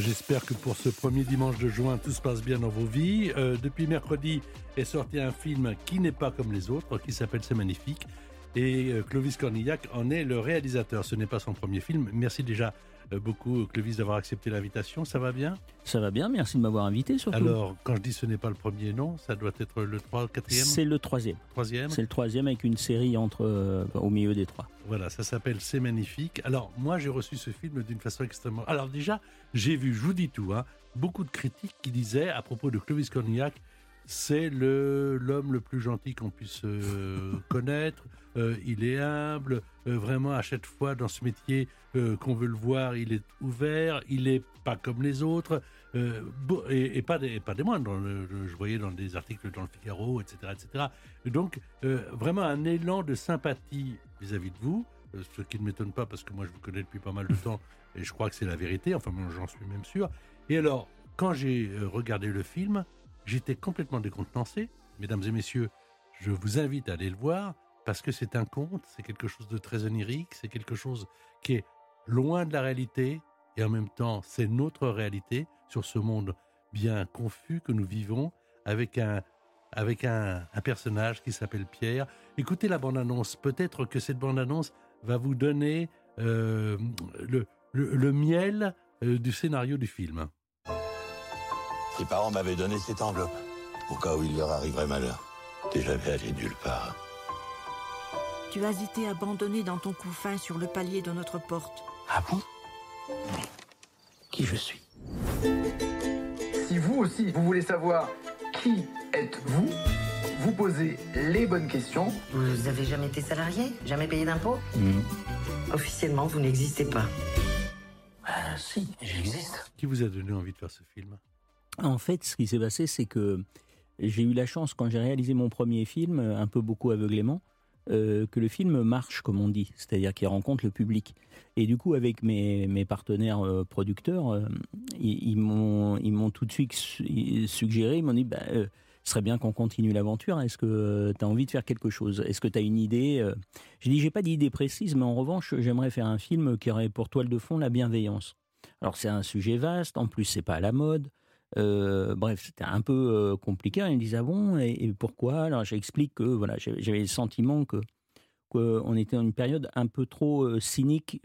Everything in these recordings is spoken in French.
J'espère que pour ce premier dimanche de juin, tout se passe bien dans vos vies. Euh, depuis mercredi est sorti un film qui n'est pas comme les autres, qui s'appelle C'est magnifique. Et euh, Clovis Cornillac en est le réalisateur. Ce n'est pas son premier film. Merci déjà beaucoup, Clovis, d'avoir accepté l'invitation. Ça va bien? Ça va bien, merci de m'avoir invité surtout. Alors, quand je dis ce n'est pas le premier nom, ça doit être le 3, 4e C'est le troisième. Troisième? C'est le troisième avec une série entre, euh, au milieu des trois. Voilà, ça s'appelle C'est magnifique. Alors, moi, j'ai reçu ce film d'une façon extrêmement. Alors, déjà, j'ai vu, je vous dis tout, hein, beaucoup de critiques qui disaient à propos de Clovis Cornillac c'est l'homme le plus gentil qu'on puisse euh, connaître. Euh, il est humble. euh, vraiment, à chaque fois dans ce métier qu'on veut le voir, il est ouvert. Il est pas comme les autres. et, et pas des des moindres. Je voyais dans des articles dans le Figaro, etc., etc. Et donc, vraiment un élan de sympathie vis-à-vis de vous. ce qui ne m'étonne pas parce que moi je vous connais depuis pas mal de temps et je crois que c'est la vérité. Enfin, j'en suis même sûr. Et alors, quand j'ai regardé le film, J'étais complètement décontenancé. Mesdames et messieurs, je vous invite à aller le voir parce que c'est un conte, c'est quelque chose de très onirique, c'est quelque chose qui est loin de la réalité et en même temps c'est notre réalité sur ce monde bien confus que nous vivons avec un avec un, personnage qui s'appelle Pierre. Écoutez la bande-annonce. Peut-être que cette bande-annonce va vous donner euh, le, le, le miel euh, du scénario du film. Tes parents m'avaient donné cette enveloppe, au cas où il leur arriverait malheur. T'es jamais allé nulle part. Tu as été abandonné dans ton couffin sur le palier de notre porte. Ah bon? Qui je suis? Si vous aussi, vous voulez savoir qui êtes-vous, vous posez les bonnes questions. Vous avez jamais été salarié? Jamais payé d'impôts? Officiellement, vous n'existez pas. Ah si, j'existe. Qui vous a donné envie de faire ce film? En fait, ce qui s'est passé, c'est que j'ai eu la chance, quand j'ai réalisé mon premier film, un peu beaucoup aveuglément, euh, que le film marche, comme on dit, c'est-à-dire qu'il rencontre le public. Et du coup, avec mes, partenaires euh, producteurs, euh, ils, m'ont tout de suite su- suggéré, ils m'ont dit, bah, ce serait bien qu'on continue l'aventure, est-ce que tu as envie de faire quelque chose? Est-ce que tu as une idée J'ai dit, j'ai pas d'idée précise, mais en revanche, j'aimerais faire un film qui aurait pour toile de fond la bienveillance. Alors c'est un sujet vaste, en plus c'est pas à la mode. Euh, bref, c'était un peu euh, compliqué. Ils me disaient ah bon et, pourquoi? Alors j'explique que voilà, j'avais le sentiment que qu'on était dans une période un peu trop euh, cynique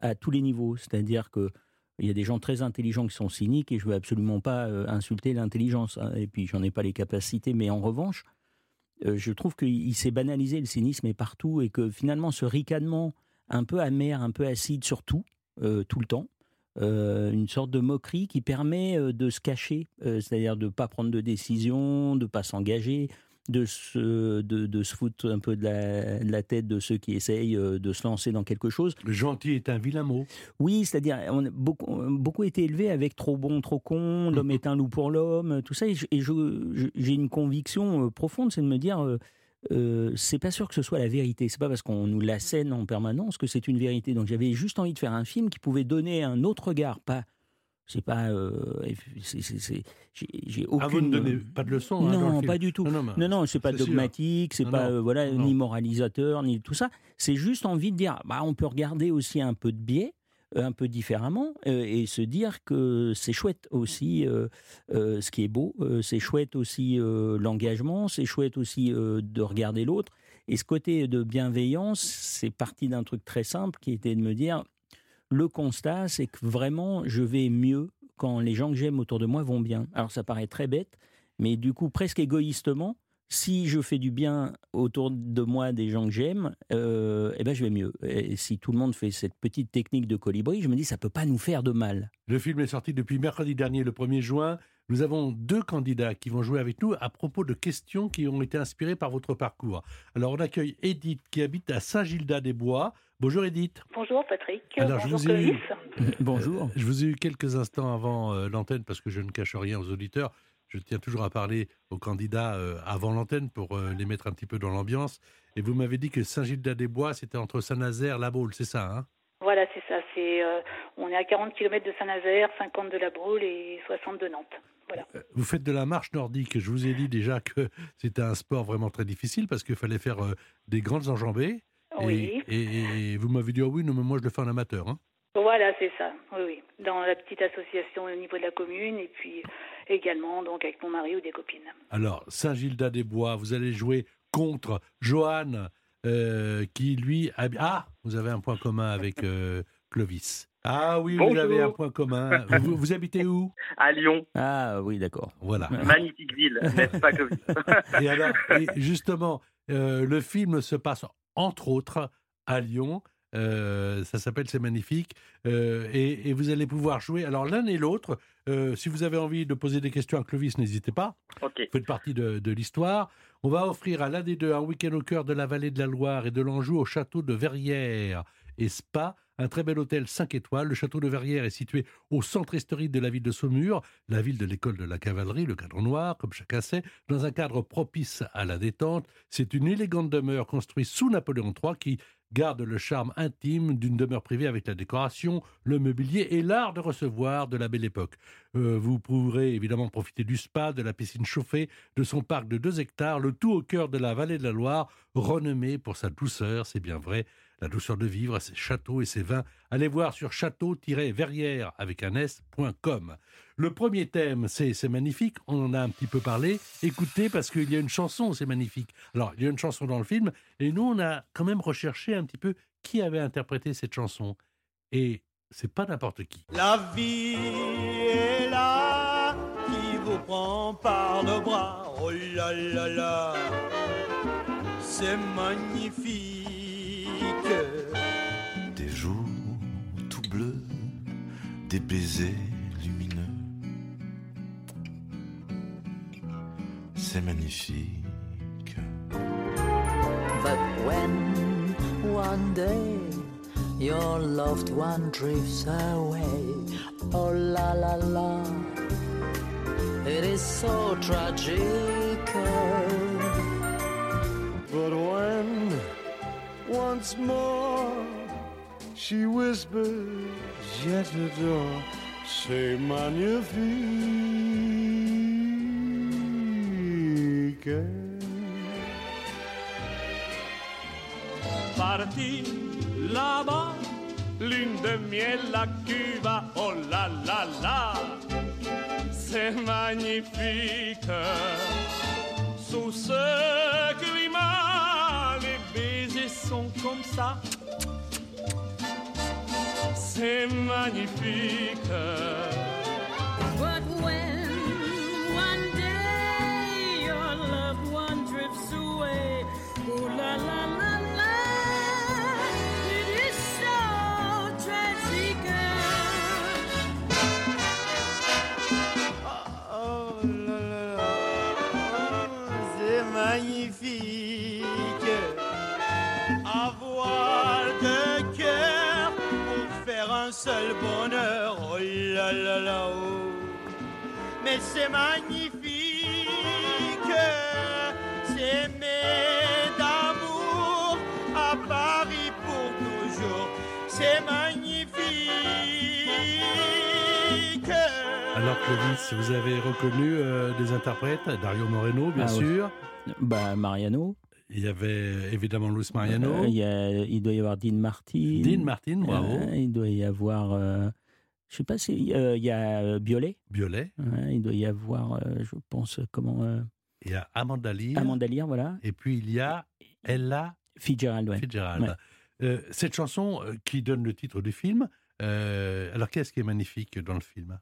à tous les niveaux. C'est-à-dire que il y a des gens très intelligents qui sont cyniques et je veux absolument pas insulter l'intelligence. hein. et puis j'en ai pas les capacités, mais en revanche, je trouve qu'il il s'est banalisé le cynisme est partout et que finalement ce ricanement un peu amer, un peu acide sur tout, tout le temps, une sorte de moquerie qui permet euh, de se cacher, euh, c'est-à-dire de ne pas prendre de décision, de ne pas s'engager, de se, de, de se foutre un peu de la, de la tête de ceux qui essayent euh, de se lancer dans quelque chose. Le gentil est un vilain mot. Oui, c'est-à-dire, on a beaucoup, beaucoup été élevé avec trop bon, trop con, l'homme est un loup pour l'homme, tout ça. Et j'ai une conviction euh, profonde, c'est de me dire, euh, euh, c'est pas sûr que ce soit la vérité. C'est pas parce qu'on nous l'assène en permanence que c'est une vérité. Donc j'avais juste envie de faire un film qui pouvait donner un autre regard, pas. C'est pas. euh, j'ai aucune. Ah, vous ne donnez pas de leçons hein, dans le Non, pas du tout. Non, non, non, c'est pas dogmatique, c'est pas euh, voilà ni moralisateur ni tout ça. C'est juste envie de dire, bah on peut regarder aussi un peu de biais, euh, un peu différemment, euh, et se dire que c'est chouette aussi euh, euh, ce qui est beau, euh, c'est chouette aussi euh, l'engagement, c'est chouette aussi euh, de regarder l'autre. Et ce côté de bienveillance, c'est parti d'un truc très simple qui était de me dire, le constat, c'est que vraiment, je vais mieux quand les gens que j'aime autour de moi vont bien. Alors ça paraît très bête, mais du coup, presque égoïstement, si je fais du bien autour de moi des gens que j'aime, euh, eh ben je vais mieux. Et si tout le monde fait cette petite technique de colibri, je me dis ça peut pas nous faire de mal. Le film est sorti depuis mercredi dernier, le 1er juin. Nous avons deux candidats qui vont jouer avec nous à propos de questions qui ont été inspirées par votre parcours. Alors on accueille Edith qui habite à Saint-Gildas-des-Bois. Bonjour Edith. Bonjour Patrick. Alors, je Bonjour vous ai eu-. Bonjour. Euh, Je vous ai eu quelques instants avant euh, l'antenne parce que je ne cache rien aux auditeurs. Je tiens toujours à parler aux candidats euh, avant l'antenne pour euh, les mettre un petit peu dans l'ambiance. Et vous m'avez dit que Saint-Gildas-des-Bois, c'était entre Saint-Nazaire, La Baule, c'est ça hein? Voilà, c'est ça. C'est, euh, on est à 40 km de Saint-Nazaire, 50 de la Baule et 60 de Nantes. Voilà. Vous faites de la marche nordique. Je vous ai dit déjà que c'était un sport vraiment très difficile parce qu'il fallait faire des grandes enjambées. Et- Oui. Et, et vous m'avez dit, ah oui, non, mais moi je le fais en amateur. hein. Voilà, c'est ça. Oui, oui. Dans la petite association au niveau de la commune et puis également donc avec mon mari ou des copines. Alors, Saint-Gildas-des-Bois, vous allez jouer contre Johan, euh, qui lui... hab- Ah, vous avez un point commun avec euh, Clovis. Ah oui, vous avez un point commun. Vous, vous habitez où? À Lyon, Ah oui, d'accord. Voilà. magnifique ville, n'est-ce pas Clovis? Et alors, et justement, euh, le film se passe entre autres à Lyon. Euh, ça s'appelle C'est magnifique. Euh, et, et vous allez pouvoir jouer. Alors, l'un et l'autre, euh, si vous avez envie de poser des questions à Clovis, n'hésitez pas. Ok. Vous faites partie de, de l'histoire. On va offrir à l'un des deux un week-end au cœur de la vallée de la Loire et de l'Anjou au château de Verrières et Spa, un très bel hôtel 5 étoiles. Le château de Verrières est situé au centre historique de la ville de Saumur, la ville de l'école de la cavalerie, le cadre noir, comme chacun sait, dans un cadre propice à la détente. C'est une élégante demeure construite sous Napoléon III qui garde le charme intime d'une demeure privée avec la décoration, le mobilier et l'art de recevoir de la belle époque. Euh, vous pourrez évidemment profiter du spa, de la piscine chauffée, de son parc de 2 hectares, le tout au cœur de la vallée de la Loire, renommée pour sa douceur, c'est bien vrai, la douceur de vivre, ses châteaux et ses vins. Allez voir sur château-verrières avec un s.com. Le premier thème, c'est c'est magnifique, on en a un petit peu parlé. Écoutez, parce qu'il y a une chanson, c'est magnifique. Alors, il y a une chanson dans le film, et nous, on a quand même recherché un petit peu qui avait interprété cette chanson. Et c'est pas n'importe qui. La vie est là qui vous prend par le bras. Oh là là là, c'est magnifique. Des jours tout bleus, des baisers lumineux. C'est magnifique. But when one day your loved one drifts away, oh la la la, it is so tragic. But when once more she whispers, Je t'adore, c'est magnifique. Parti là-bas, lune de miel à Cuba, oh la la la, c'est magnifique. Sous ce comme ça. C'est magnifique. C'est magnifique. C'est aimer d'amour à Paris pour toujours. C'est magnifique. Alors Clovis, vous avez reconnu euh, des interprètes, Dario Moreno, bien Ah oui. sûr. Bah, Mariano. Il y avait évidemment Luis Mariano. Euh, il, y a- il doit y avoir Dean Martin. Dean Martin, bravo. Euh, il doit y avoir. Je sais pas si. euh, il y a euh, Biolay. Biolay. Ouais, il doit y avoir, euh, je pense, comment. euh, Il y a Amanda Lear. Amanda Lear, voilà. Et puis il y a Ella Fitzgerald, ouais. Fitzgerald. Ouais. Cette chanson qui donne le titre du film, alors qu'est-ce qui est magnifique dans le film?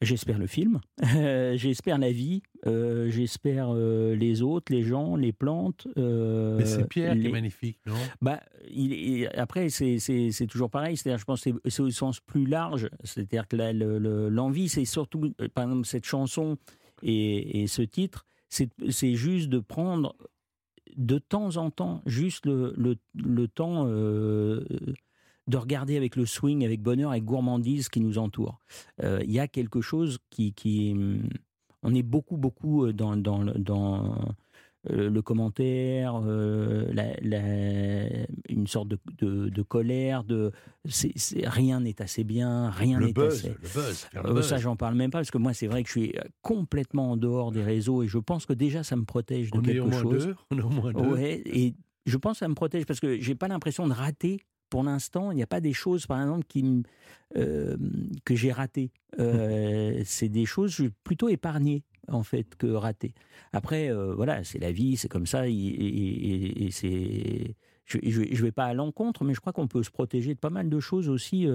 J'espère le film, euh, j'espère la vie, euh, j'espère euh, les autres, les gens, les plantes. euh, Mais c'est Pierre qui les- est magnifique, non? Bah, il, est- après, c'est- toujours pareil. C'est-à-dire, je pense que c'est- au sens plus large. C'est-à-dire que la- le- le- l'envie, c'est surtout, par exemple, cette chanson et, et ce titre, c'est c'est juste de prendre de temps en temps, juste le, le, le temps de regarder avec le swing, avec bonheur, avec gourmandise qui nous entoure. Euh, Il y a quelque chose qui, qui, hum, on est beaucoup, beaucoup dans, dans, le- dans euh, le commentaire, euh, la- la- une sorte de, de- de colère, de rien n'est assez bien, rien n'est assez. le buzz, le Euh, buzz. ça, j'en parle même pas parce que moi, c'est vrai que je suis euh, complètement en dehors des réseaux et je pense que déjà ça me protège de On est quelque au moins chose. deux, on est au moins deux. Ouais, et je pense que ça me protège parce que j'ai pas l'impression de rater. Pour l'instant, il n'y a pas des choses, par exemple, qui euh, que j'ai ratées. Euh, c'est des choses je suis plutôt épargnées en fait que ratées. Après, euh, voilà, c'est la vie, c'est comme ça, et, et- et- et c'est. Je ne vais pas à l'encontre, mais je crois qu'on peut se protéger de pas mal de choses aussi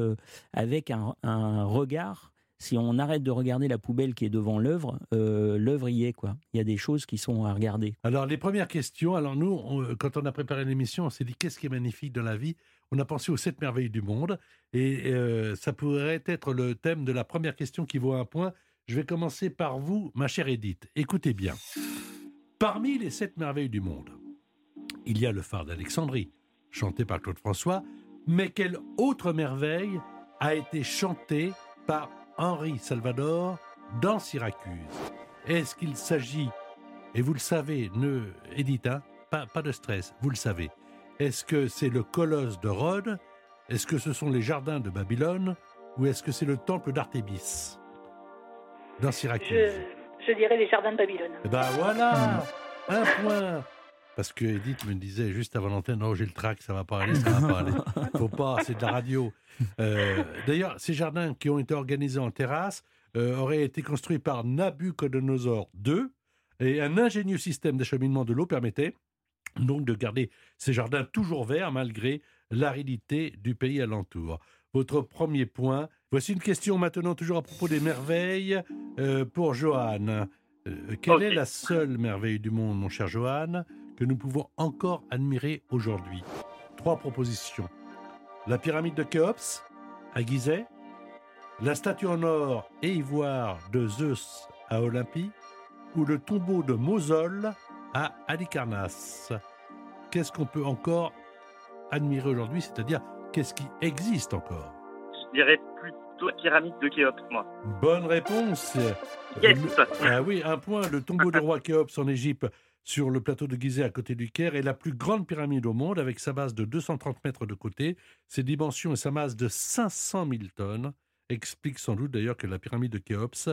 avec un, un regard. Si on arrête de regarder la poubelle qui est devant l'œuvre, l'œuvre y est quoi. Il y a des choses qui sont à regarder. Alors, les premières questions. Alors, nous, on- quand on a préparé l'émission, on s'est dit qu'est-ce qui est magnifique dans la vie? On a pensé aux sept merveilles du monde. Et euh, ça pourrait être le thème de la première question qui vaut un point. Je vais commencer par vous, ma chère Edith. Écoutez bien. Parmi les sept merveilles du monde, il y a le phare d'Alexandrie, chanté par Claude François. Mais quelle autre merveille a été chantée par Henri Salvador dans Syracuse? Est-ce qu'il s'agit et vous le savez, ne, Edith, hein, pas, pas de stress, vous le savez. Est-ce que c'est le colosse de Rhodes? Est-ce que ce sont les jardins de Babylone? Ou est-ce que c'est le temple d'Artémis? Dans Syracuse. Je, je dirais les jardins de Babylone. Eh ben voilà Un point Parce que Edith me disait juste avant l'antenne, oh j'ai le trac, ça va pas aller, ça va pas aller. Faut pas, c'est de la radio. Euh, D'ailleurs, ces jardins qui ont été organisés en terrasse euh, auraient été construits par Nabucodonosor II et un ingénieux système d'acheminement de l'eau permettait donc de garder ces jardins toujours verts malgré l'aridité du pays alentour. Votre premier point. Voici une question maintenant toujours à propos des merveilles euh, pour Johan. Euh, quelle est la seule merveille du monde, mon cher Johan, que nous pouvons encore admirer aujourd'hui? Trois propositions. La pyramide de Khéops à Gizeh, la statue en or et ivoire de Zeus à Olympie, ou le tombeau de Mosol à Halicarnasse. Qu'est-ce qu'on peut encore admirer aujourd'hui C'est-à-dire, qu'est-ce qui existe encore? Je dirais plutôt la pyramide de Khéops, moi. Bonne réponse. Yes. Le- ah oui, un point. Le tombeau du roi Khéops en Égypte, sur le plateau de Gizeh à côté du Caire, est la plus grande pyramide au monde, avec sa base de 230 mètres de côté. Ses dimensions et sa masse de 500 000 tonnes expliquent sans doute d'ailleurs que la pyramide de Khéops,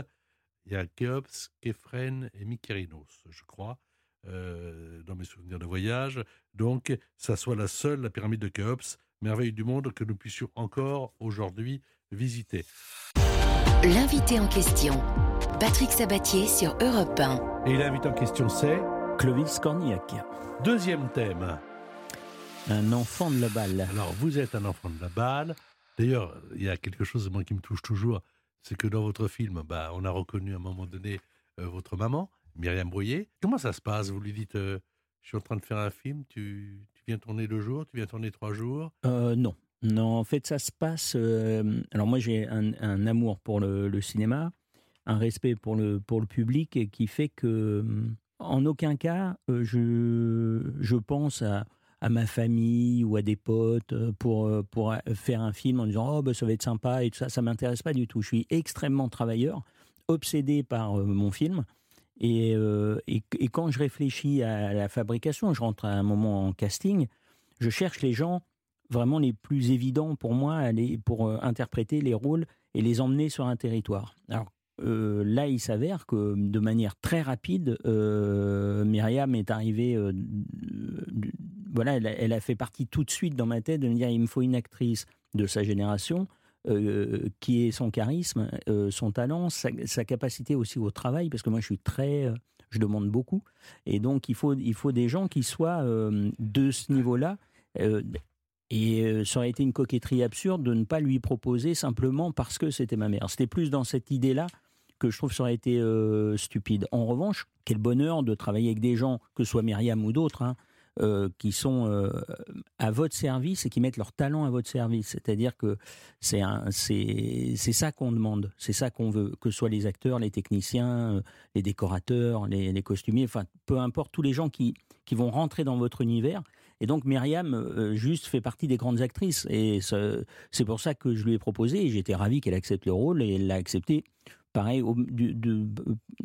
il y a Khéops, Képhren et Mykérinos, je crois, euh, dans mes souvenirs de voyage. Donc, ça soit la seule, la pyramide de Khéops, merveille du monde que nous puissions encore aujourd'hui visiter. L'invité en question, Patrick Sabatier sur Europe 1. Et l'invité en question, c'est Clovis Cornillac. Deuxième thème. Un enfant de la balle. Alors, vous êtes un enfant de la balle. D'ailleurs, il y a quelque chose moi qui me touche toujours, c'est que dans votre film, bah, on a reconnu à un moment donné euh, votre maman, Myriam Brouillet. Comment ça se passe? Vous lui dites, euh, je suis en train de faire un film, tu, tu viens tourner deux jours, tu viens tourner trois jours? Euh, non. Non, en fait, ça se passe. euh, alors, moi, j'ai un, amour pour le, cinéma, un respect pour le, pour le public qui fait que, en aucun cas, je, je pense à, à ma famille ou à des potes pour, pour faire un film en disant Oh, ben, ça va être sympa et tout ça. Ça m'intéresse pas du tout. Je suis extrêmement travailleur, obsédé par mon film. Et, euh, et, quand je réfléchis à la fabrication, je rentre à un moment en casting, je cherche les gens vraiment les plus évidents pour moi pour euh, interpréter les rôles et les emmener sur un territoire. Alors euh, là, il s'avère que de manière très rapide, Myriam est arrivée. voilà, elle a fait partie tout de suite dans ma tête de me dire il me faut une actrice de sa génération euh, qui ait son charisme, euh, son talent, sa, capacité aussi au travail, parce que moi je suis très, euh, je demande beaucoup, et donc il faut il faut des gens qui soient de ce niveau-là. et ça aurait été une coquetterie absurde de ne pas lui proposer simplement parce que c'était ma mère. C'était plus dans cette idée-là que je trouve ça aurait été stupide. En revanche, quel bonheur de travailler avec des gens, que ce soit Myriam ou d'autres, hein, euh, qui sont euh, à votre service et qui mettent leur talent à votre service. C'est-à-dire que c'est ça qu'on demande, c'est ça qu'on veut, que ce soit les acteurs, les techniciens, euh, les décorateurs, les, costumiers, enfin peu importe, tous les gens qui, qui vont rentrer dans votre univers. Et donc Myriam, juste, fait partie des grandes actrices. Et ce- c'est pour ça que je lui ai proposé, et j'étais ravi qu'elle accepte le rôle, et elle l'a accepté pareil, au- du- du-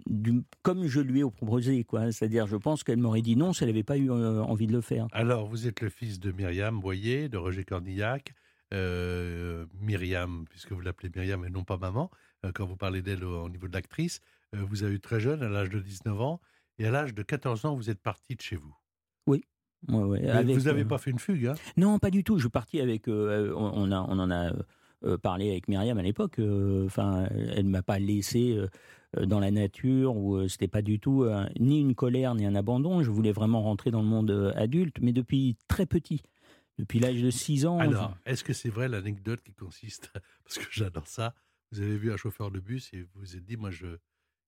du- comme je lui ai proposé, quoi. C'est-à-dire, je pense qu'elle m'aurait dit non si elle n'avait pas eu euh, envie de le faire. Alors, vous êtes le fils de Myriam Boyer, de Roger Cornillac. Euh, Myriam, puisque vous l'appelez Myriam et non pas maman, euh, quand vous parlez d'elle au, au niveau de l'actrice, euh, vous avez eu très jeune, à l'âge de 19 ans, et à l'âge de 14 ans, vous êtes parti de chez vous. Oui. Ouais, ouais, Mais avec, vous n'avez pas fait une fugue, hein? Non, pas du tout. Je suis parti avec. on, on a, on en a euh, euh, parlé avec Myriam à l'époque. euh, Enfin, elle m'a pas laissé euh, euh, dans la nature ou euh, c'était pas du tout euh, ni une colère ni un abandon. Je voulais vraiment rentrer dans le monde euh, adulte, mais depuis très petit, depuis l'âge de 6 ans. Alors, est-ce que c'est vrai l'anecdote qui consiste, parce que j'adore ça, vous avez vu un chauffeur de bus et vous vous êtes dit, moi, je,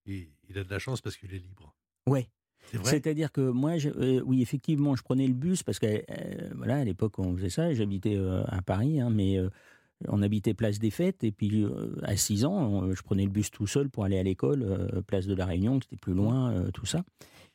il, il a de la chance parce qu'il est libre. Ouais. C'est vrai? C'est-à-dire que moi, je- euh, oui, effectivement, je prenais le bus parce que, euh, voilà, à l'époque, on faisait ça. J'habitais euh, à Paris, hein, mais euh, on habitait place des Fêtes. Et puis, euh, à 6 ans, on- je prenais le bus tout seul pour aller à l'école, euh, place de la Réunion, qui était plus loin, euh, tout ça.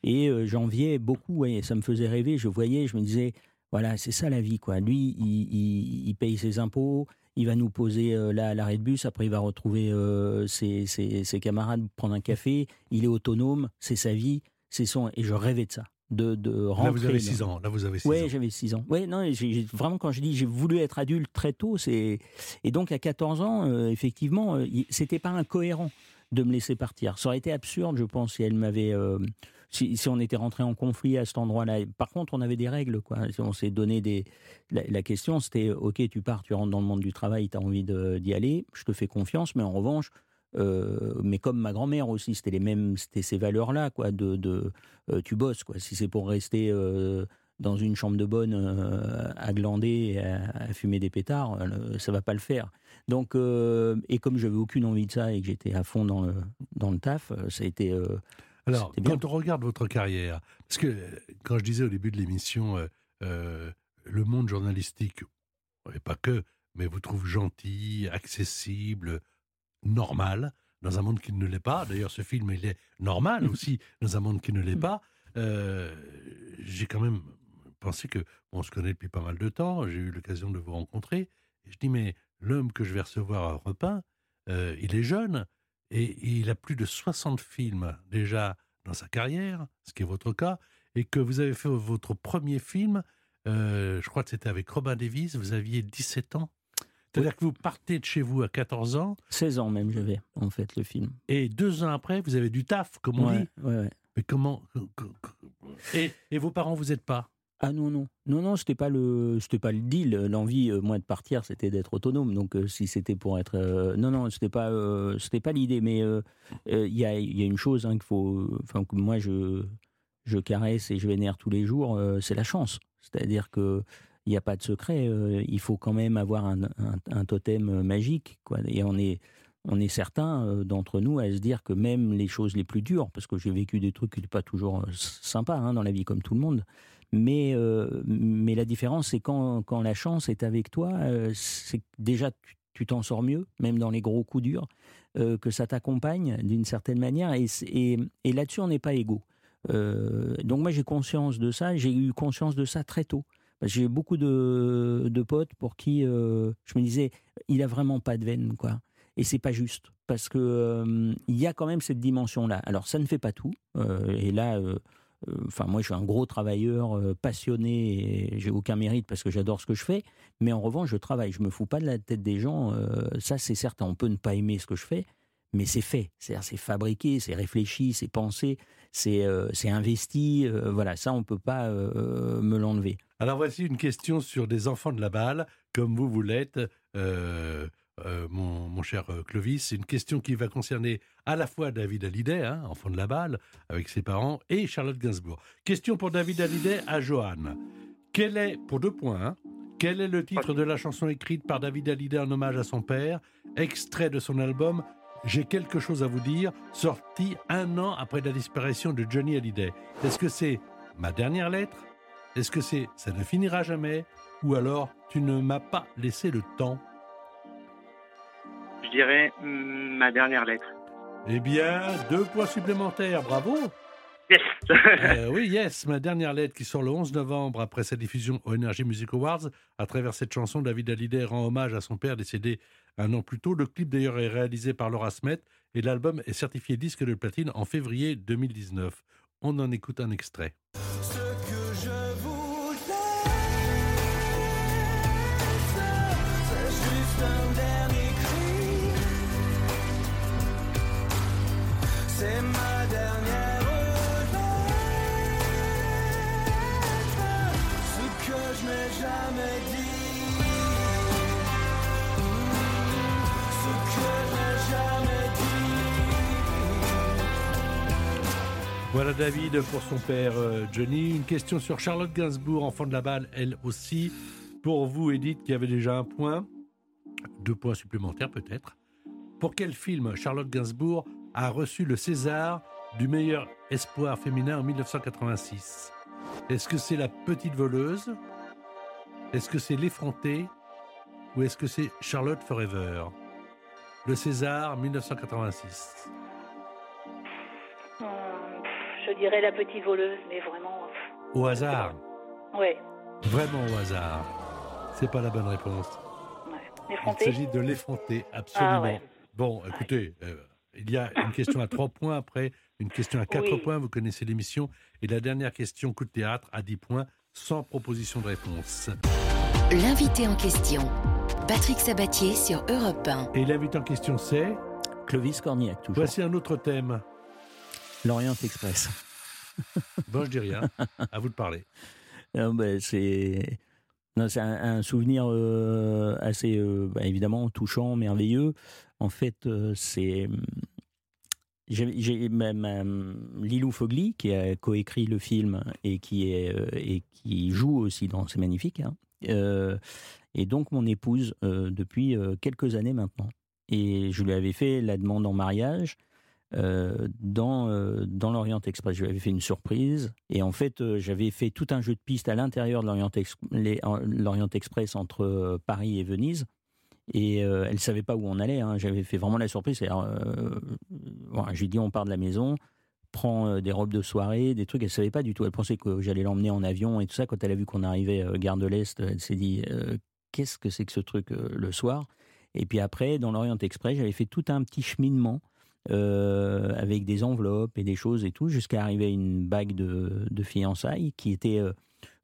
Et euh, j'enviais beaucoup, ouais, ça me faisait rêver. Je voyais, je me disais, voilà, c'est ça la vie, quoi. Lui, il, paye ses impôts. Il va nous poser euh, là à l'arrêt de bus. Après, il va retrouver euh, ses, ses- ses camarades, prendre un café. Il est autonome. C'est sa vie. C'est son. Et je rêvais de ça. De, de rentrer. Là, vous avez dans- 6 ans. Là, vous avez 6 Ouais, ans. j'avais 6 ans. Ouais, non, vraiment, quand je dis j'ai voulu être adulte très tôt, c'est. Et donc, à 14 ans, euh, effectivement, euh, c'était pas incohérent de me laisser partir. Ça aurait été absurde, je pense, si elle m'avait. euh, si, si on était rentré en conflit à cet endroit-là. Par contre, on avait des règles, quoi. On s'est donné des. La, la question, c'était OK, tu pars, tu rentres dans le monde du travail, tu as envie d'y aller, je te fais confiance, mais en revanche. Euh, mais comme ma grand-mère aussi, c'était les mêmes, c'était ces valeurs-là, quoi. De, de euh, tu bosses, quoi. Si c'est pour rester euh, dans une chambre de bonne à glander, et à, à fumer des pétards, ça va pas le faire. Donc, et comme j'avais aucune envie de ça et que j'étais à fond dans le dans le taf, ça a été. Alors, quand on regarde votre carrière, parce que quand je disais au début de l'émission, le monde journalistique, et pas que, mais vous trouve gentil, accessible, normal, dans un monde qui ne l'est pas. D'ailleurs, ce film, il est normal aussi, dans un monde qui ne l'est pas. Euh, J'ai quand même pensé que, bon, on se connaît depuis pas mal de temps, j'ai eu l'occasion de vous rencontrer, et je dis, mais l'homme que je vais recevoir à repas, euh, il est jeune, et, et il a plus de 60 films déjà dans sa carrière, ce qui est votre cas, et que vous avez fait votre premier film, euh, je crois que c'était avec Robin Davis, vous aviez 17 ans. C'est-à-dire que vous partez de chez vous à 14 ans. 16 ans même, j'avais, en fait, le film. Et deux ans après, vous avez du taf, comme on Ouais, dit. ouais, ouais. Mais comment. Et, et vos parents, vous n'êtes pas? Ah non, non. Non, non, c'était pas le, c'était pas le deal. L'envie, euh, moi, de partir, c'était d'être autonome. Donc, euh, si c'était pour être. euh, non, non, c'était pas, euh, c'était pas l'idée. Mais il y, a, y a une chose hein, qu'il faut. Enfin, que moi, je, je caresse et je vénère tous les jours, c'est la chance. C'est-à-dire que. Il n'y a pas de secret. euh, il faut quand même avoir un, totem euh, magique. Et on est, on est certains euh, d'entre nous à se dire que même les choses les plus dures, parce que j'ai vécu des trucs qui n'étaient pas toujours sympas hein, dans la vie comme tout le monde, mais, mais la différence c'est quand, quand la chance est avec toi, euh, c'est déjà tu- t'en sors mieux, même dans les gros coups durs, que ça t'accompagne d'une certaine manière, et, là-dessus on n'est pas égaux. Donc moi j'ai conscience de ça, j'ai eu conscience de ça très tôt. Que J'ai beaucoup de, de potes pour qui euh, je me disais, il a vraiment pas de veine, quoi. Et c'est pas juste, parce que euh, il y a quand même cette dimension-là. Alors ça ne fait pas tout. euh, et là, enfin moi je suis un gros travailleur, passionné, et j'ai aucun mérite parce que j'adore ce que je fais. Mais en revanche, je travaille. Je me fous pas de la tête des gens. ça c'est certain. On peut ne pas aimer ce que je fais, mais c'est fait. C'est fabriqué, c'est réfléchi, c'est pensé, c'est euh, investi. euh, voilà, ça on peut pas euh, me l'enlever. Alors voici une question sur des enfants de la balle, comme vous vous l'êtes, mon, cher Clovis. C'est une question qui va concerner à la fois David Hallyday, hein, enfant de la balle, avec ses parents, et Charlotte Gainsbourg. Question pour David Hallyday à Johan. Quel est, pour deux points, hein, quel est le titre de la chanson écrite par David Hallyday en hommage à son père, extrait de son album J'ai quelque chose à vous dire, sorti un an après la disparition de Johnny Hallyday. Est-ce que c'est ma dernière lettre? Est-ce que c'est ça ne finira jamais? Ou alors tu ne m'as pas laissé le temps? Je dirais mm, ma dernière lettre. Eh bien, deux points supplémentaires, bravo Yes Euh, oui, yes, ma dernière lettre qui sort le 11 novembre après sa diffusion au Energy Music Awards. À travers cette chanson, David Hallyday rend hommage à son père décédé un an plus tôt. Le clip d'ailleurs est réalisé par Laura Smet et l'album est certifié disque de platine en février 2019. On en écoute un extrait. Voilà David pour son père euh, Johnny. Une question sur Charlotte Gainsbourg, enfant de la balle, elle aussi. Pour vous, Edith, qui avait déjà un point, deux points supplémentaires peut-être. Pour quel film Charlotte Gainsbourg a reçu le César du meilleur espoir féminin en 1986 Est-ce que c'est La Petite Voleuse? Est-ce que c'est L'Effronté? Ou est-ce que c'est Charlotte Forever? Le César 1986. Je dirais la petite voleuse, mais vraiment. Au hasard Ouais, Vraiment au hasard. C'est pas la bonne réponse. Il s'agit de l'effronter, absolument. Ah ouais. Bon, écoutez, euh, il y a une question à 3 points après, une question à 4 Oui. points, vous connaissez l'émission. Et la dernière question, coup de théâtre, à 10 points, sans proposition de réponse. L'invité en question, Patrick Sabatier sur Europe 1. Et l'invité en question, c'est Clovis Cornillac, toujours. Voici un autre thème. L'Orient Express. Bon, je dis rien. À vous de parler. Ben, c'est non, c'est un, un souvenir euh, assez euh, bah, évidemment touchant, merveilleux. En fait, euh, c'est j'ai ma- Lilou Fogli qui a coécrit le film et qui est et qui joue aussi dans C'est magnifique. Hein, euh, et donc mon épouse euh, depuis quelques années maintenant. Et je lui avais fait la demande en mariage euh, dans, euh, dans l'Orient Express. Je lui avais fait une surprise. Et en fait, euh, j'avais fait tout un jeu de pistes à l'intérieur de l'Orient Express entre euh, Paris et Venise. Et elle savait pas où on allait. hein. J'avais fait vraiment la surprise. C'est-à-dire, euh, voilà, je lui ai dit on part de la maison, prends euh, des robes de soirée, des trucs. Elle savait pas du tout. Elle pensait que j'allais l'emmener en avion et tout ça. Quand elle a vu qu'on arrivait gare de l'Est, elle s'est dit qu'est-ce que c'est que ce truc le soir? Et puis après, dans l'Orient Express, j'avais fait tout un petit cheminement euh, avec des enveloppes et des choses et tout, jusqu'à arriver à une bague de, de fiançailles qui était euh,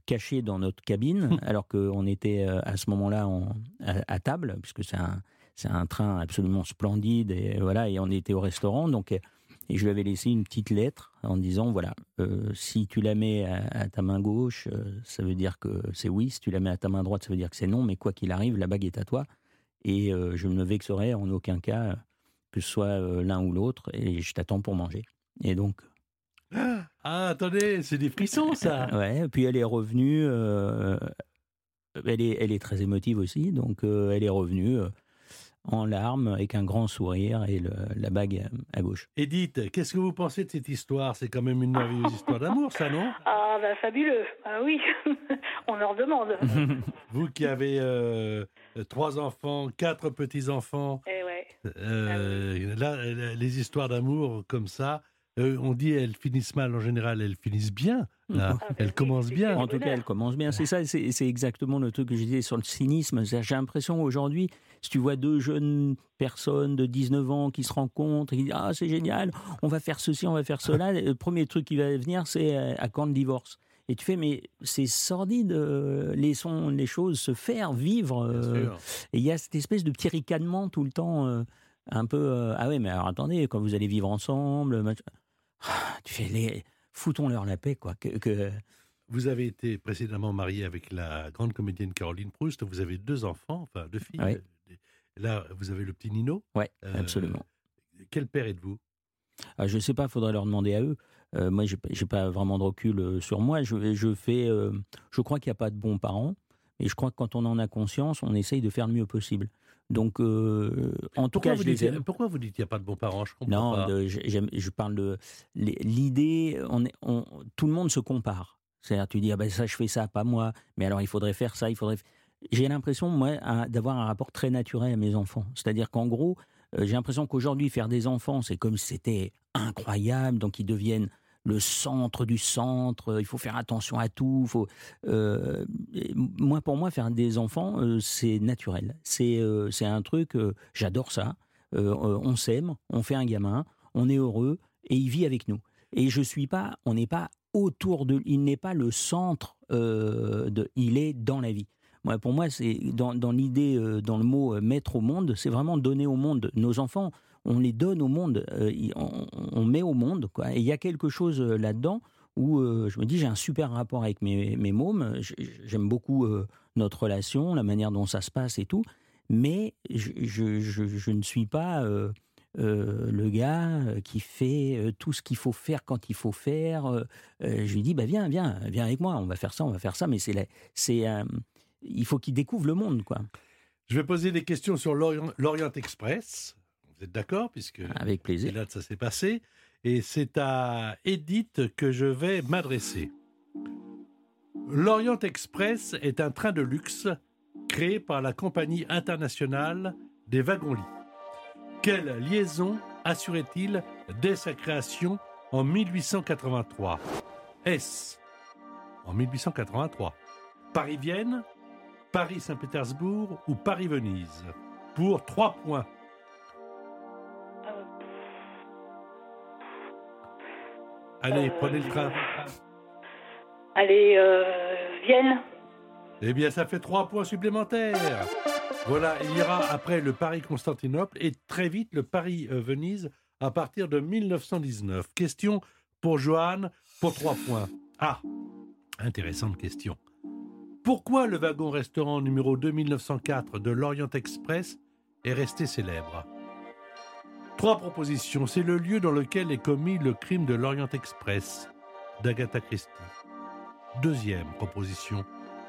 cachée dans notre cabine, alors qu'on était euh, à ce moment-là en- à, à table, puisque c'est un, c'est un train absolument splendide, et voilà, et on était au restaurant, donc, et je lui avais laissé une petite lettre en disant, voilà, euh, si tu la mets à, à ta main gauche, euh, ça veut dire que c'est oui, si tu la mets à ta main droite, ça veut dire que c'est non, mais quoi qu'il arrive, la bague est à toi, et euh, je ne me vexerai en aucun cas que ce soit euh, l'un ou l'autre, et je t'attends pour manger. Et donc, Ah, attendez, c'est des frissons, ça. ouais, puis elle est revenue, euh, elle, est, elle est très émotive aussi, donc euh, elle est revenue euh, en larmes, avec un grand sourire et le- la bague à, à gauche. Edith, qu'est-ce que vous pensez de cette histoire? C'est quand même une merveilleuse histoire d'amour, ça, non? Ah, bah fabuleux. Ah oui, on leur demande. Vous qui avez euh, trois enfants, quatre petits-enfants, Eh ouais. euh, là, euh, les histoires d'amour comme ça, euh, on dit elles finissent mal en général, elles finissent bien. là. elles commencent bien. En tout cas, elle commence bien. C'est ça, c'est c'est exactement le truc que je disais sur le cynisme. J'ai l'impression aujourd'hui, si tu vois deux jeunes personnes de 19 ans qui se rencontrent et qui disent Ah, c'est génial, on va faire ceci, on va faire cela, le premier truc qui va venir, c'est euh, à quand le divorce? Et tu fais, mais c'est sordide, euh, laissons les choses se faire, vivre. euh, et il y a cette espèce de petit ricanement tout le temps, euh, un peu, ah ouais, mais alors attendez, quand vous allez vivre ensemble, Ah, tu fais, les, foutons-leur la paix, quoi. Que, que- Vous avez été précédemment marié avec la grande comédienne Caroline Proust. Vous avez deux enfants, enfin deux filles. Oui. Là, vous avez le petit Nino. Euh, absolument. Quel père êtes-vous? Ah, je sais pas, faudrait leur demander à eux. Euh, moi, j'ai pas vraiment de recul euh, sur moi. Je, je fais, euh, je crois qu'il n'y a pas de bons parents, et je crois que quand on en a conscience, on essaye de faire le mieux possible. Donc, euh, en tout Pourquoi cas, vous je les dites, aime. pourquoi vous dites qu'il n'y a pas de bons parents? Je comprends Non, pas. de- je parle de l'idée. On on- tout le monde se compare. C'est-à-dire, tu dis ah ben ça, je fais ça, pas moi. Mais alors, il faudrait faire ça, il faudrait. J'ai l'impression, moi, d'avoir un rapport très naturel à mes enfants. C'est-à-dire qu'en gros, j'ai l'impression qu'aujourd'hui, faire des enfants, c'est comme si c'était incroyable. Donc, ils deviennent le centre du centre. Il faut faire attention à tout. Faut, euh, moi, pour moi, faire des enfants, euh, c'est naturel. C'est euh, un truc. J'adore ça. On s'aime, on fait un gamin, on est heureux et il vit avec nous. Et je suis pas, on n'est pas autour de, il n'est pas le centre de, il est dans la vie. Moi, pour moi, c'est dans, dans l'idée, dans le mot mettre au monde, c'est vraiment donner au monde. Nos enfants, on les donne au monde, euh, on, met au monde. Et il y a quelque chose euh, là-dedans où euh, je me dis, j'ai un super rapport avec mes, mes mômes. J'aime beaucoup notre relation, la manière dont ça se passe et tout. Mais je, ne suis pas le gars qui fait tout ce qu'il faut faire quand il faut faire. Je lui dis, bah viens, viens, viens avec moi, on va faire ça, on va faire ça. Mais c'est, c'est, il faut qu'il découvre le monde, quoi. Je vais poser des questions sur l'Orient Express. Vous êtes d'accord puisque Avec plaisir. c'est là que ça s'est passé. Et c'est à Edith que je vais m'adresser. L'Orient Express est un train de luxe créé par la compagnie internationale des wagons-lits. Quelle liaison assurait-il dès sa création en 1883 Est-ce en 1883 Paris-Vienne, Paris-Saint-Pétersbourg ou Paris-Venise? Pour 3 points. Allez, prenez le train. Allez, euh, Vienne. Eh bien, ça fait 3 points supplémentaires. Voilà, il aura après le Paris-Constantinople et très vite le Paris-Venise à partir de 1919. Question pour Johan pour 3 points. Ah, intéressante question. Pourquoi le wagon-restaurant numéro 2904 de l'Orient Express est resté célèbre? Trois propositions. C'est le lieu dans lequel est commis le crime de l'Orient Express d'Agatha Christie. Deuxième proposition.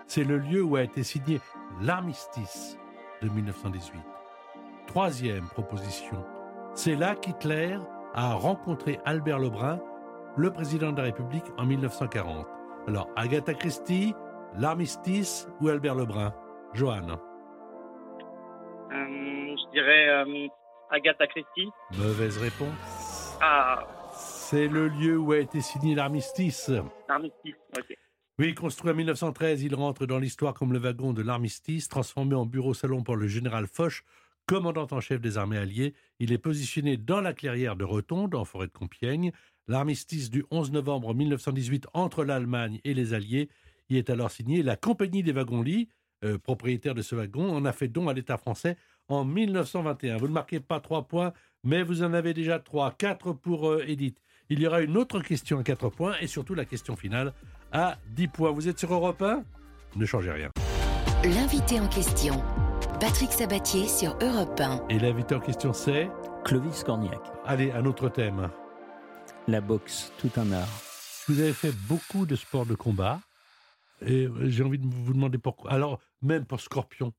C'est le lieu où a été signé l'armistice de 1918. Troisième proposition. C'est là qu'Hitler a rencontré Albert Lebrun, le président de la République, en 1940. Alors, Agatha Christie, l'armistice ou Albert Lebrun? Johan Euh, je dirais euh, Agatha Christie. Mauvaise réponse. Ah, C'est le lieu où a été signé l'armistice. armistice. Ok. Oui, construit en 1913, il rentre dans l'histoire comme le wagon de l'armistice, transformé en bureau-salon par le général Foch, commandant en chef des armées alliées. Il est positionné dans la clairière de Rotonde, en forêt de Compiègne. L'armistice du 11 novembre 1918 entre l'Allemagne et les Alliés y est alors signé. La compagnie des wagons-lits, euh, propriétaire de ce wagon, en a fait don à l'État français en 1921. Vous ne marquez pas trois points, mais vous en avez déjà trois. Quatre pour euh, Edith. Il y aura une autre question à 4 points et surtout la question finale à 10 points. Vous êtes sur Europe 1 Ne changez rien. L'invité en question, Patrick Sabatier sur Europe 1. Et l'invité en question c'est Clovis Cornillac. Allez, un autre thème. La boxe, tout un art. Vous avez fait beaucoup de sports de combat et euh, j'ai envie de vous demander pourquoi. Alors, même pour Scorpion,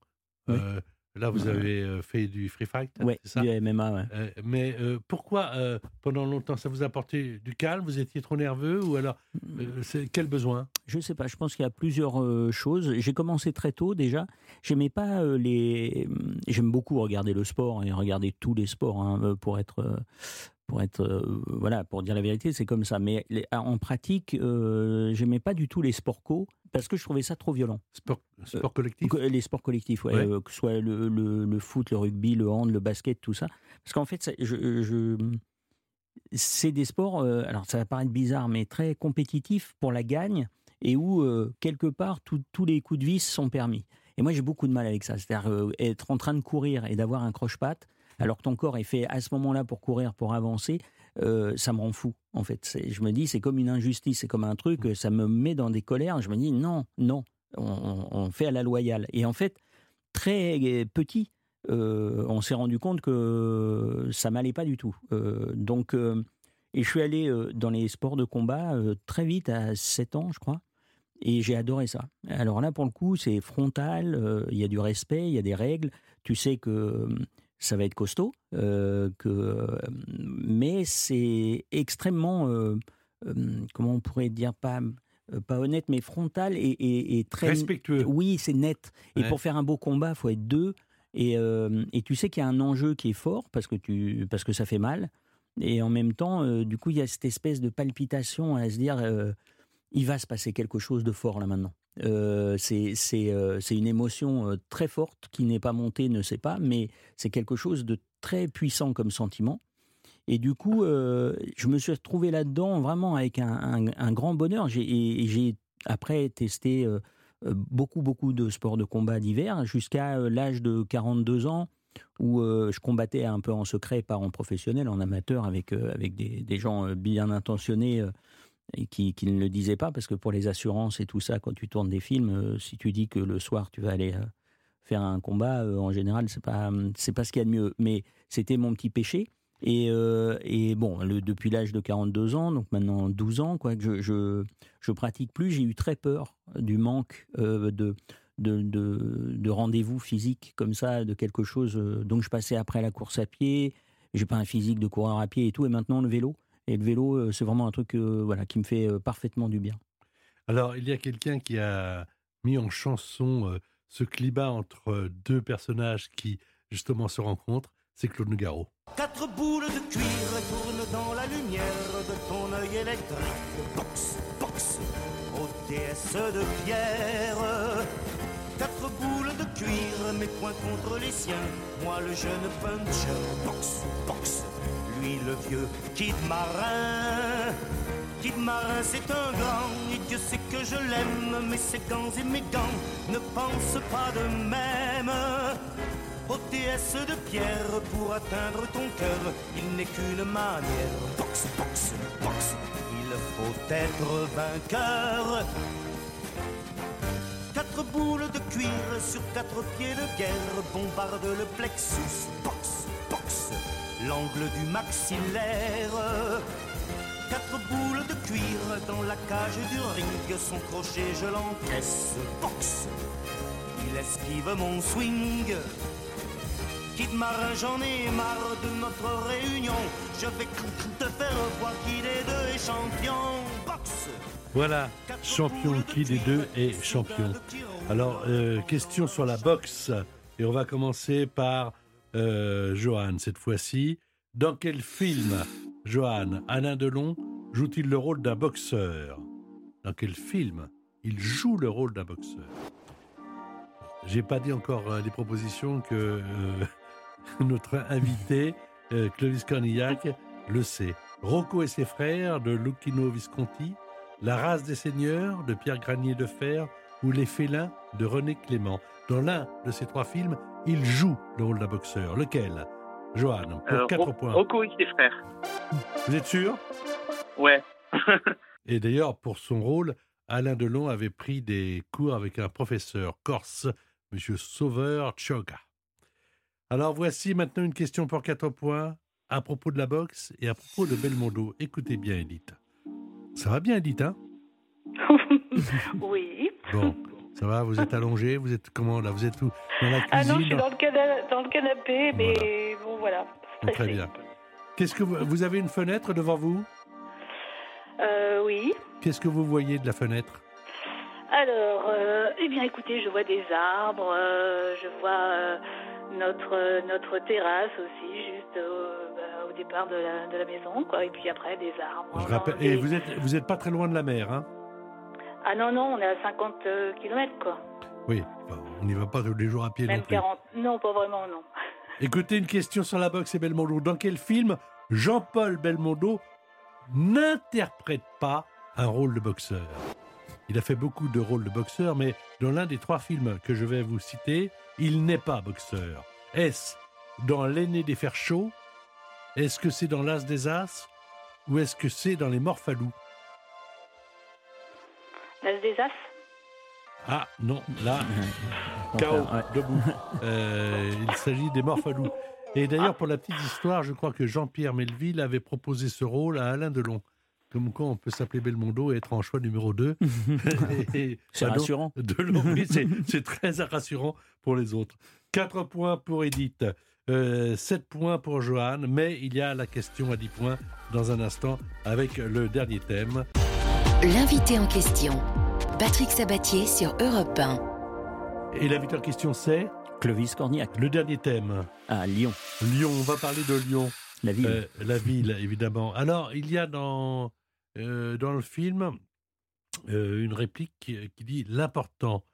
Oui. euh, là vous avez euh, fait du free fight, Ouais, c'est ça du MMA, ouais. Euh, mais euh, pourquoi euh, pendant longtemps ça vous a apporté du calme? Vous étiez trop nerveux ou alors c'est quel besoin? Je sais pas, je pense qu'il y a plusieurs choses. J'ai commencé très tôt déjà. J'aimais pas les. J'aime beaucoup regarder le sport et regarder tous les sports hein, pour être. Euh, pour être euh, voilà pour dire la vérité c'est comme ça. Mais les- en pratique euh, j'aimais pas du tout les sports co parce que je trouvais ça trop violent. Sport, sport collectif. Co- les sports collectifs ouais, Ouais. euh, que ce soit le, le- le foot le rugby le hand le basket tout ça. Parce qu'en fait ça- je, je- c'est des sports euh, alors ça va paraître bizarre mais très compétitifs pour la gagne et où euh, quelque part tout- tous les coups de vis sont permis. Et moi j'ai beaucoup de mal avec ça. C'est-à-dire euh, être en train de courir et d'avoir un croche-patte alors que ton corps est fait à ce moment-là pour courir pour avancer euh, ça me rend fou en fait. Je me dis c'est comme une injustice c'est comme un truc euh, ça me met dans des colères. Je me dis non non on, fait à la loyale. Et en fait très petit euh, on s'est rendu compte que ça m'allait pas du tout. Euh, donc et je suis allé dans les sports de combat très vite à 7 ans je crois Et j'ai adoré ça. Alors là, pour le coup, c'est frontal, il y a du respect, il y a des règles. Tu sais que ça va être costaud, euh, que, euh, mais c'est extrêmement, euh, comment on pourrait dire, pas, pas honnête, mais frontal et, et- et très... Respectueux. Oui, c'est net. Et pour faire un beau combat, il faut être deux. Et, euh, et tu sais qu'il y a un enjeu qui est fort parce que, tu, parce que ça fait mal. Et en même temps, du coup, il y a cette espèce de palpitation à se dire il va se passer quelque chose de fort là maintenant. Euh, euh, c'est une émotion euh, très forte qui n'est pas montée, ne sait pas, mais c'est quelque chose de très puissant comme sentiment. Et du coup, je me suis retrouvé là-dedans vraiment avec un, grand bonheur. Et j'ai après testé beaucoup, beaucoup de sports de combat divers jusqu'à l'âge de 42 ans où je combattais un peu en secret, pas en professionnel, en amateur, avec, avec des, gens bien intentionnés et qui, ne le disaient pas, parce que pour les assurances et tout ça, quand tu tournes des films, euh, si tu dis que le soir tu vas aller euh, faire un combat, euh, en général, c'est pas c'est pas ce qu'il y a de mieux. Mais c'était mon petit péché. Et, et bon, depuis l'âge de 42 ans, donc maintenant 12 ans, quoi, que je, je, je pratique plus, j'ai eu très peur du manque de, de, de, de rendez-vous physiques comme ça, de quelque chose. donc je passais après la course à pied, j'ai pas un physique de coureur à pied et tout, et maintenant le vélo. Et le vélo, euh, c'est vraiment un truc euh, voilà, qui me fait euh, parfaitement du bien. Alors, il y a quelqu'un qui a mis en chanson euh, ce climat entre euh, deux personnages qui, justement, se rencontrent. C'est Claude Nougaro. Quatre boules de cuir tournent dans la lumière de ton œil électrique. Box, box, déesse de pierre. Quatre boules de cuir, mes poings contre les siens. Moi le jeune puncher. Box, box, le vieux kid marin. Kid marin, c'est un grand, et Dieu sait que je l'aime, mais ses gants et mes gants ne pensent pas de même. Ô déesse de pierre, pour atteindre ton cœur, il n'est qu'une manière. Box, box, box, il faut être vainqueur. Quatre boules de cuir sur quatre pieds de guerre bombardent le plexus. Box, l'angle du maxillaire. Quatre boules de cuir dans la cage du ring, son crochet je l'encaisse. Box, il esquive mon swing. Kid marin, j'en ai marre de notre réunion. Je vais te faire voir qui des deux est champion. Box. Voilà, champion qui des deux est champion. Alors, euh, question sur la boxe. Et on va commencer par euh, Johan cette fois-ci. Dans quel film, Johan, Alain Delon joue-t-il le rôle d'un boxeur? Dans quel film il joue le rôle d'un boxeur? J'ai pas dit encore euh, les propositions que euh, notre invité, Clovis Cornillac, le sait. Rocco et ses frères de Lucchino Visconti, La race des seigneurs de Pierre Granier de Fer ou Les félins de René Clément. Dans l'un de ces trois films, il joue le rôle d'un boxeur. Lequel? Johan, pour Euh, 4 Ro- points. Rocco et ses frères. Vous êtes sûr? Ouais. Et d'ailleurs, pour son rôle, Alain Delon avait pris des cours avec un professeur corse, M. Sauveur Choga. Alors voici maintenant une question pour 4 points à propos de la boxe et à propos de Belmondo. Écoutez bien, Edith. Ça va bien, Edith, hein? Oui. Bon, ça va, vous êtes allongé, vous êtes comment là Vous êtes où Dans la cuisine Ah non, je suis dans- le, cana- dans le canapé, mais bon, voilà. Très bien. Qu'est-ce que vous, vous avez une fenêtre devant vous Euh, oui. Qu'est-ce que vous voyez de la fenêtre Alors, euh, eh bien, écoutez, je vois des arbres, euh, je vois notre notre terrasse aussi, juste au, bah, au départ de la, de la maison, quoi. Et puis après, des arbres. Je rappelle, Des- et vous êtes vous êtes pas très loin de la mer, hein Ah non, non, on est à 50 km, quoi. Oui, on n'y va pas tous les jours à pied non plus. 40. Non, pas vraiment, non. Écoutez une question sur la boxe et Belmondo. Dans quel film Jean-Paul Belmondo n'interprète pas un rôle de boxeur? Il a fait beaucoup de rôles de boxeur, mais dans l'un des trois films que je vais vous citer, il n'est pas boxeur. Est-ce dans L'aîné des fers chauds? Est-ce que c'est dans L'As des As? Ou est-ce que c'est dans Les Morphalous des As Ah non, là, KO, ouais. debout. Euh, il s'agit des Morphalous. Et d'ailleurs, pour la petite histoire, je crois que Jean-Pierre Melville avait proposé ce rôle à Alain Delon. Comme quoi, on peut s'appeler Belmondo et être en choix numéro 2. C'est rassurant. De l'eau, oui, c'est- c'est très rassurant pour les autres. 4 points pour Edith, 7 points pour Johan, mais il y a la question à 10 points dans un instant avec le dernier thème. L'invité en question. Patrick Sabatier sur Europe 1. Et l'invité en question, c'est Clovis Cornillac. Le dernier thème. À Lyon. Lyon, on va parler de Lyon. La ville. Euh, la ville, évidemment. Alors, il y a dans, euh, dans le film euh, une réplique qui, qui dit L'important,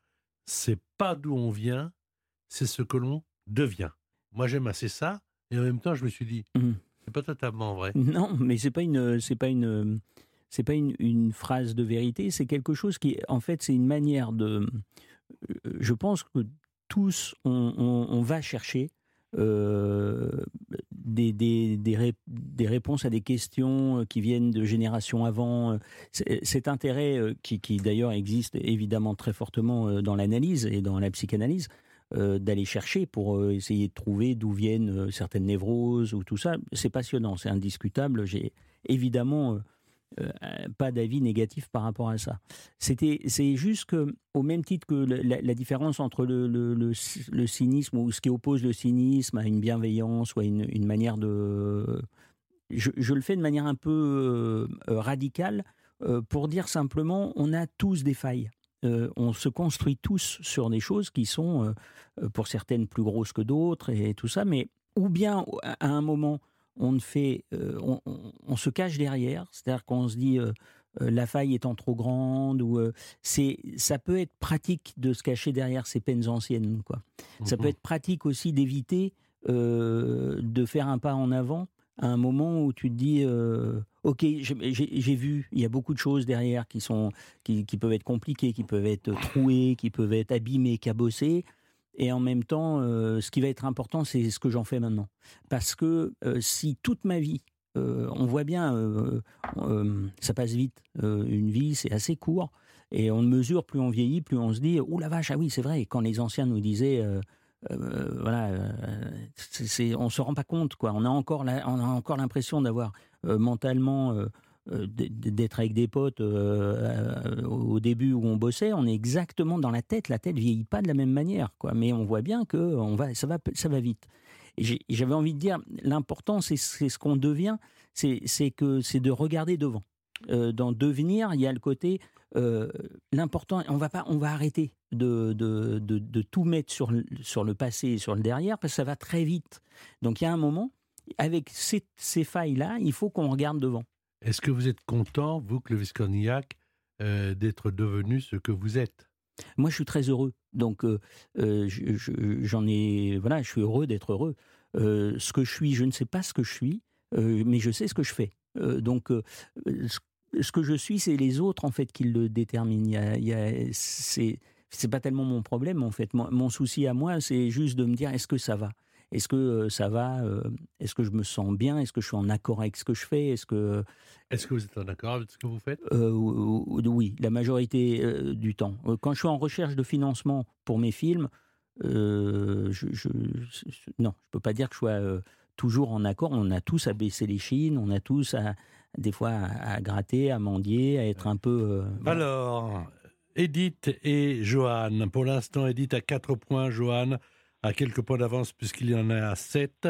c'est pas d'où on vient, c'est ce que l'on devient. Moi, j'aime assez ça, et en même temps, je me suis dit Mhm. C'est pas totalement vrai. Non, mais c'est pas une, c'est pas une, c'est pas une, phrase de vérité. C'est quelque chose qui, en fait, c'est une manière de. euh, Je pense que tous, on, va chercher euh, des, des, des, des réponses à des questions euh, qui viennent de générations avant. Cet intérêt qui, qui d'ailleurs existe évidemment très fortement dans l'analyse et dans la psychanalyse, d'aller chercher pour essayer de trouver d'où viennent certaines névroses ou tout ça, c'est passionnant, c'est indiscutable. J'ai évidemment euh, pas d'avis négatif par rapport à ça. C'était, c'est juste que, au même titre que la, différence entre le, le- le cy- le cynisme ou ce qui oppose le cynisme à une bienveillance ou à une, manière de, je, le fais de manière un peu euh, euh, radicale pour dire simplement, on a tous des failles. On se construit tous sur des choses qui sont, pour certaines, plus grosses que d'autres et tout ça, mais ou bien à un moment, on ne fait, euh, on, on- on se cache derrière, c'est-à-dire qu'on se dit euh, euh, la faille étant trop grande, ou euh, c'est, ça peut être pratique de se cacher derrière ces peines anciennes, quoi. Ça Mhm. peut être pratique aussi d'éviter de faire un pas en avant à un moment où tu te dis ok j'ai vu il y a beaucoup de choses derrière qui sont qui, qui peuvent être compliquées qui peuvent être trouées qui peuvent être abîmées cabossées et en même temps euh, ce qui va être important c'est ce que j'en fais maintenant parce que euh, si toute ma vie euh, on voit bien ça passe vite une vie c'est assez court et on mesure plus on vieillit plus on se dit oh la vache ah oui c'est vrai quand les anciens nous disaient voilà, c'est, c'est- on se rend pas compte quoi. On a encore on a encore l'impression d'avoir mentalement d'être avec des potes euh, euh, au début où on bossait. On est exactement dans la tête. La tête vieillit pas de la même manière quoi. Mais on voit bien que on va, ça va, ça va vite. J'avais envie de dire l'important c'est, ce qu'on devient. C'est, que c'est de regarder devant. Euh, dans devenir, il y a le côté euh, l'important, on va pas, on va arrêter de, de, de, tout mettre sur le, sur le passé et sur le derrière parce que ça va très vite. Donc il y a un moment, avec ces, ces failles-là, il faut qu'on regarde devant. Est-ce que vous êtes content, vous, Clovis Cornillac, euh, d'être devenu ce que vous êtes? Moi, je suis très heureux. Donc, euh, euh, je- je- j'en ai, voilà, je suis heureux d'être heureux. Ce que je suis, je ne sais pas ce que je suis, mais je sais ce que je fais. Donc, ce, que je suis, c'est les autres en fait qui le déterminent. Il y c'est, pas tellement mon problème en fait. Mon souci à moi, c'est juste de me dire est-ce que ça va? Est-ce que euh, ça va euh, Est-ce que je me sens bien? Est-ce que je suis en accord avec ce que je fais? Est-ce que Est-ce que vous êtes en accord avec ce que vous faites? euh, ou- ou- oui, la majorité euh, du temps. Euh, Quand je suis en recherche de financement pour mes films, euh, je, je- je- non, je peux pas dire que je sois euh, toujours en accord. On a tous à baisser les chines, on a tous à, des fois à, à gratter, à mendier, à être un peu. euh, Alors, Edith et Johan. Pour l'instant, Edith a 4 points, Johan a quelques points d'avance puisqu'il y en a 7.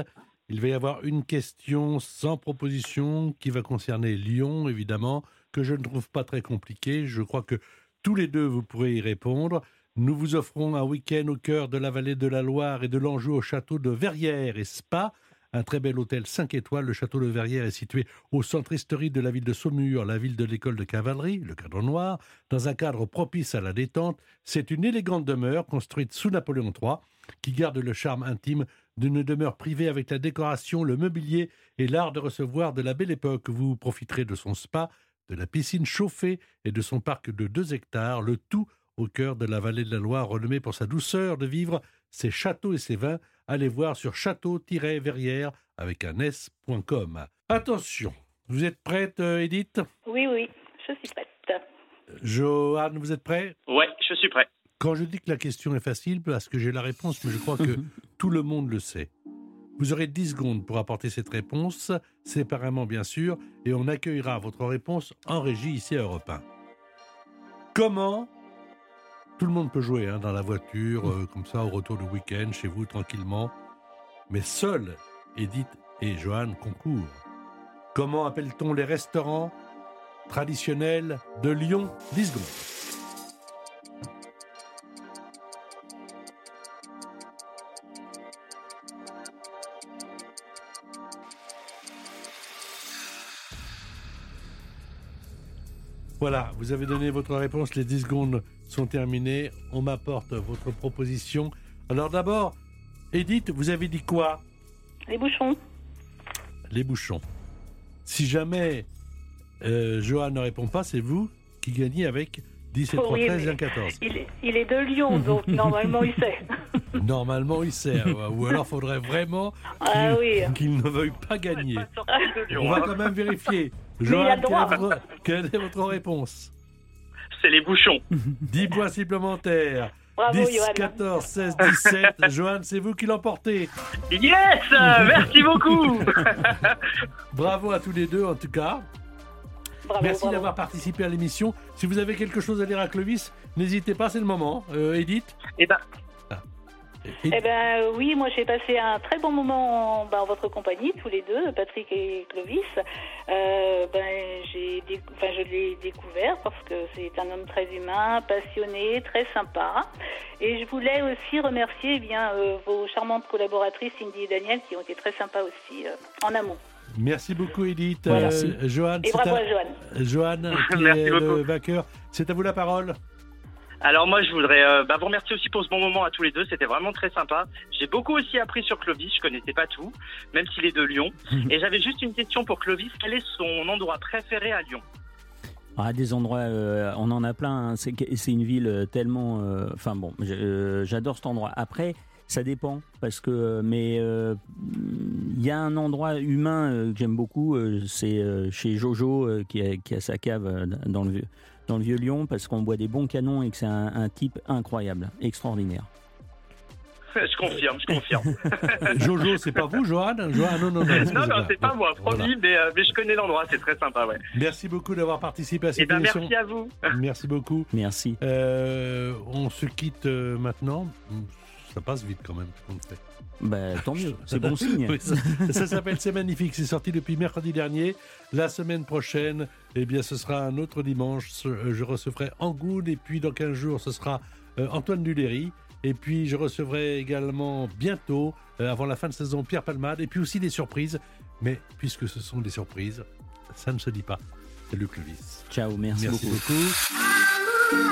Il va y avoir une question sans proposition qui va concerner Lyon, évidemment, que je ne trouve pas très compliquée. Je crois que tous les deux, vous pourrez y répondre. Nous vous offrons un week-end au cœur de la vallée de la Loire et de l'Anjou au château de Verrières et Spa. Un très bel hôtel 5 étoiles. Le château de Verrières est situé au centre historique de la ville de Saumur, la ville de l'école de cavalerie, le cadre noir, dans un cadre propice à la détente. C'est une élégante demeure construite sous Napoléon III qui garde le charme intime d'une demeure privée avec la décoration, le mobilier et l'art de recevoir de la belle époque. Vous profiterez de son spa, de la piscine chauffée et de son parc de 2 hectares, le tout au cœur de la vallée de la Loire, renommée pour sa douceur de vivre, ses châteaux et ses vins. Allez voir sur château-verrières avec un s.com. Attention, vous êtes prête, euh, Edith? Oui, oui, je suis prête. Johan, vous êtes prêt? Ouais, je suis prêt. Quand je dis que la question est facile, parce que j'ai la réponse, mais je crois que tout le monde le sait. Vous aurez 10 secondes pour apporter cette réponse, séparément bien sûr, et on accueillera votre réponse en régie ici à Europe 1. Comment Tout le monde peut jouer hein, dans la voiture, euh, comme ça, au retour du week-end, chez vous, tranquillement. Mais seuls Edith et Johan concourent. Comment appelle-t-on les restaurants traditionnels de Lyon? 10 secondes. Voilà, vous avez donné votre réponse, les 10 secondes sont terminées. On m'apporte votre proposition. Alors d'abord, Edith, vous avez dit quoi? Les bouchons. Les bouchons. Si jamais euh, Johan ne répond pas, c'est vous qui gagnez avec 17, 3, Oui, 13 mais et 1, 14. Il est, il est de Lyon, donc normalement il sait. Normalement, il sait. Ou alors, faudrait vraiment qu'il Ah oui. qu'il ne veuille pas gagner. Lyon, On va hein. quand même vérifier. Johan, le quelle est, votre, quelle est votre réponse C'est les bouchons. 10 points supplémentaires. Bravo, 10, Johan. 14, 16, 17. Johan, c'est vous qui l'emportez. Yes Merci beaucoup Bravo à tous les deux, en tout cas. Bravo, Merci bravo. d'avoir participé à l'émission. Si vous avez quelque chose à dire à Clovis, n'hésitez pas, c'est le moment. Euh, Edith Eh ben, Eh ben oui, moi j'ai passé un très bon moment en, bah, en votre compagnie, tous les deux, Patrick et Clovis. Euh, ben, j'ai enfin, je l'ai découvert parce que c'est un homme très humain, passionné, très sympa. Et je voulais aussi remercier eh bien, euh, vos charmantes collaboratrices, Cindy et Daniel, qui ont été très sympas aussi euh, en amont. Merci beaucoup, Edith. Voilà. Euh, Johan, Et bravo à- à Johan. Johan, qui Merci est le beaucoup. vainqueur. C'est à vous la parole. Alors moi je voudrais euh, bah, vous remercier aussi pour ce bon moment à tous les deux, c'était vraiment très sympa. J'ai beaucoup aussi appris sur Clovis, je connaissais pas tout, même s'il est de Lyon. Et j'avais juste une question pour Clovis, quel est son endroit préféré à Lyon? Ah, des endroits, euh, on en a plein. hein. C'est une ville euh, tellement. Enfin bon, j'adore cet endroit. Après, ça dépend parce que. Mais euh, il y a un endroit humain euh, que j'aime beaucoup. euh, c'est chez Jojo qui, a, qui a sa cave dans le vieux dans le vieux Lyon parce qu'on boit des bons canons et que c'est un, un type incroyable, extraordinaire. Je confirme, je confirme. Jojo, c'est pas vous, Johan? Johan, non, non, non. non, non, c'est pas moi, promis, Voilà. mais, euh, mais je connais l'endroit, c'est très sympa, ouais. Merci beaucoup d'avoir participé à Et cette ben émission. merci à vous. Merci beaucoup. Merci. Euh, on se quitte euh, maintenant. Ça passe vite quand même. Bah, tant mieux, c'est bon signe. Oui, ça ça s'appelle C'est magnifique. C'est sorti depuis mercredi dernier. La semaine prochaine, eh bien, ce sera un autre dimanche. Ce- Je recevrai Angoul et puis dans 15 jours, ce sera euh, Antoine Duléry. Et puis je recevrai également bientôt, euh, avant la fin de saison, Pierre Palmade. Et puis aussi des surprises. Mais puisque ce sont des surprises, ça ne se dit pas. C'est Luc Clovis. Ciao, merci, Merci beaucoup. beaucoup.